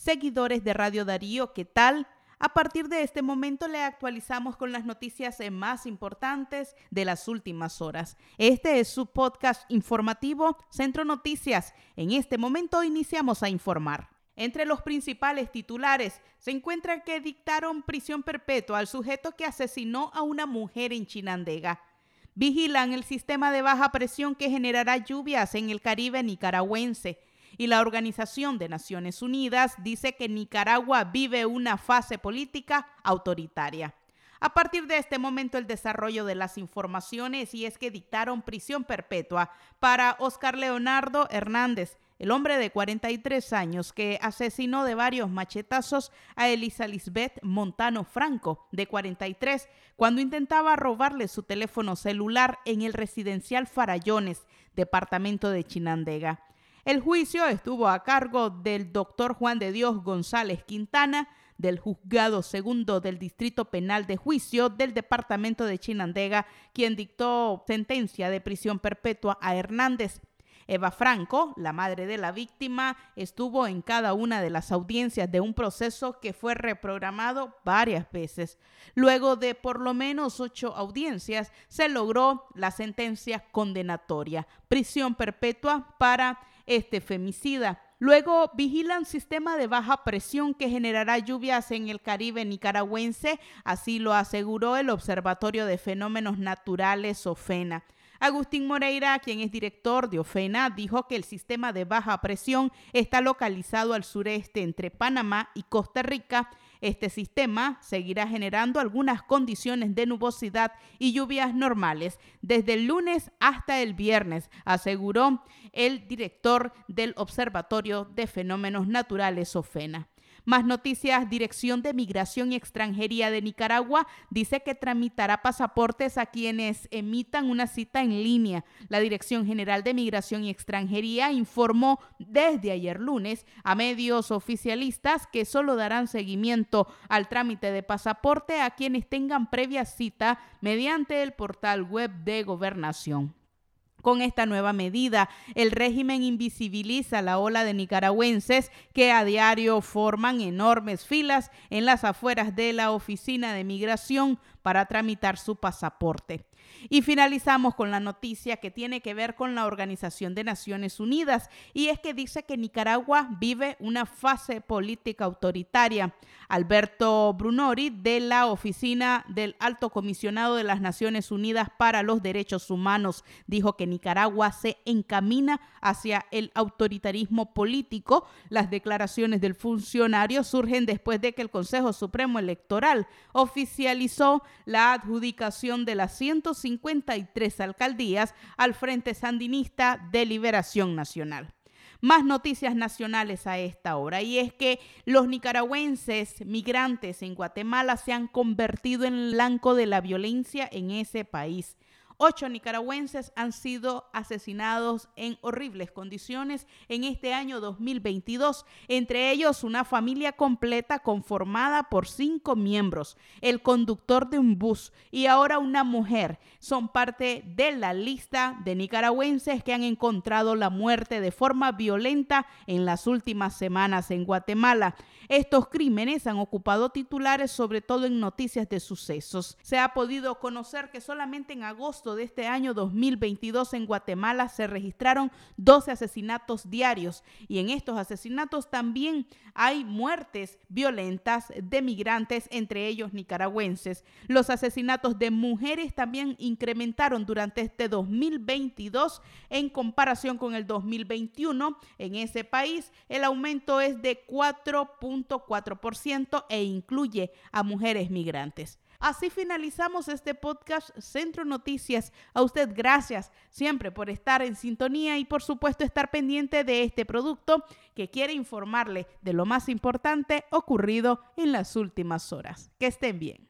Seguidores de Radio Darío, ¿qué tal? A partir de este momento le actualizamos con las noticias más importantes de las últimas horas. Este es su podcast informativo Centro Noticias. En este momento iniciamos a informar. Entre los principales titulares se encuentra que dictaron prisión perpetua al sujeto que asesinó a una mujer en Chinandega. Vigilan el sistema de baja presión que generará lluvias en el Caribe nicaragüense y la Organización de Naciones Unidas dice que Nicaragua vive una fase política autoritaria. A partir de este momento, el desarrollo de las informaciones y es que dictaron prisión perpetua para Oscar Leonardo Hernández, el hombre de 43 años que asesinó de varios machetazos a Elisa Lisbeth Montano Franco, de 43, cuando intentaba robarle su teléfono celular en el residencial Farallones, departamento de Chinandega. El juicio estuvo a cargo del doctor Juan de Dios González Quintana, del juzgado segundo del Distrito Penal de Juicio del Departamento de Chinandega, quien dictó sentencia de prisión perpetua a Hernández. Eva Franco, la madre de la víctima, estuvo en cada una de las audiencias de un proceso que fue reprogramado varias veces. Luego de por lo menos ocho audiencias, se logró la sentencia condenatoria, prisión perpetua para este femicida. Luego vigilan sistema de baja presión que generará lluvias en el Caribe nicaragüense, así lo aseguró el Observatorio de Fenómenos Naturales OFENA. Agustín Moreira, quien es director de OFENA, dijo que el sistema de baja presión está localizado al sureste entre Panamá y Costa Rica este sistema seguirá generando algunas condiciones de nubosidad y lluvias normales desde el lunes hasta el viernes, aseguró el director del Observatorio de Fenómenos Naturales OFENA. Más noticias, Dirección de Migración y Extranjería de Nicaragua dice que tramitará pasaportes a quienes emitan una cita en línea. La Dirección General de Migración y Extranjería informó desde ayer lunes a medios oficialistas que solo darán seguimiento al trámite de pasaporte a quienes tengan previa cita mediante el portal web de gobernación. Con esta nueva medida, el régimen invisibiliza la ola de nicaragüenses que a diario forman enormes filas en las afueras de la oficina de migración para tramitar su pasaporte. Y finalizamos con la noticia que tiene que ver con la Organización de Naciones Unidas y es que dice que Nicaragua vive una fase política autoritaria. Alberto Brunori de la Oficina del Alto Comisionado de las Naciones Unidas para los Derechos Humanos dijo que Nicaragua se encamina hacia el autoritarismo político. Las declaraciones del funcionario surgen después de que el Consejo Supremo Electoral oficializó la adjudicación de las 153 alcaldías al Frente Sandinista de Liberación Nacional. Más noticias nacionales a esta hora y es que los nicaragüenses migrantes en Guatemala se han convertido en blanco de la violencia en ese país. Ocho nicaragüenses han sido asesinados en horribles condiciones en este año 2022, entre ellos una familia completa conformada por cinco miembros, el conductor de un bus y ahora una mujer. Son parte de la lista de nicaragüenses que han encontrado la muerte de forma violenta en las últimas semanas en Guatemala. Estos crímenes han ocupado titulares sobre todo en noticias de sucesos. Se ha podido conocer que solamente en agosto de este año 2022 en Guatemala se registraron 12 asesinatos diarios y en estos asesinatos también hay muertes violentas de migrantes, entre ellos nicaragüenses. Los asesinatos de mujeres también incrementaron durante este 2022 en comparación con el 2021. En ese país el aumento es de 4.4% e incluye a mujeres migrantes. Así finalizamos este podcast Centro Noticias. A usted gracias siempre por estar en sintonía y por supuesto estar pendiente de este producto que quiere informarle de lo más importante ocurrido en las últimas horas. Que estén bien.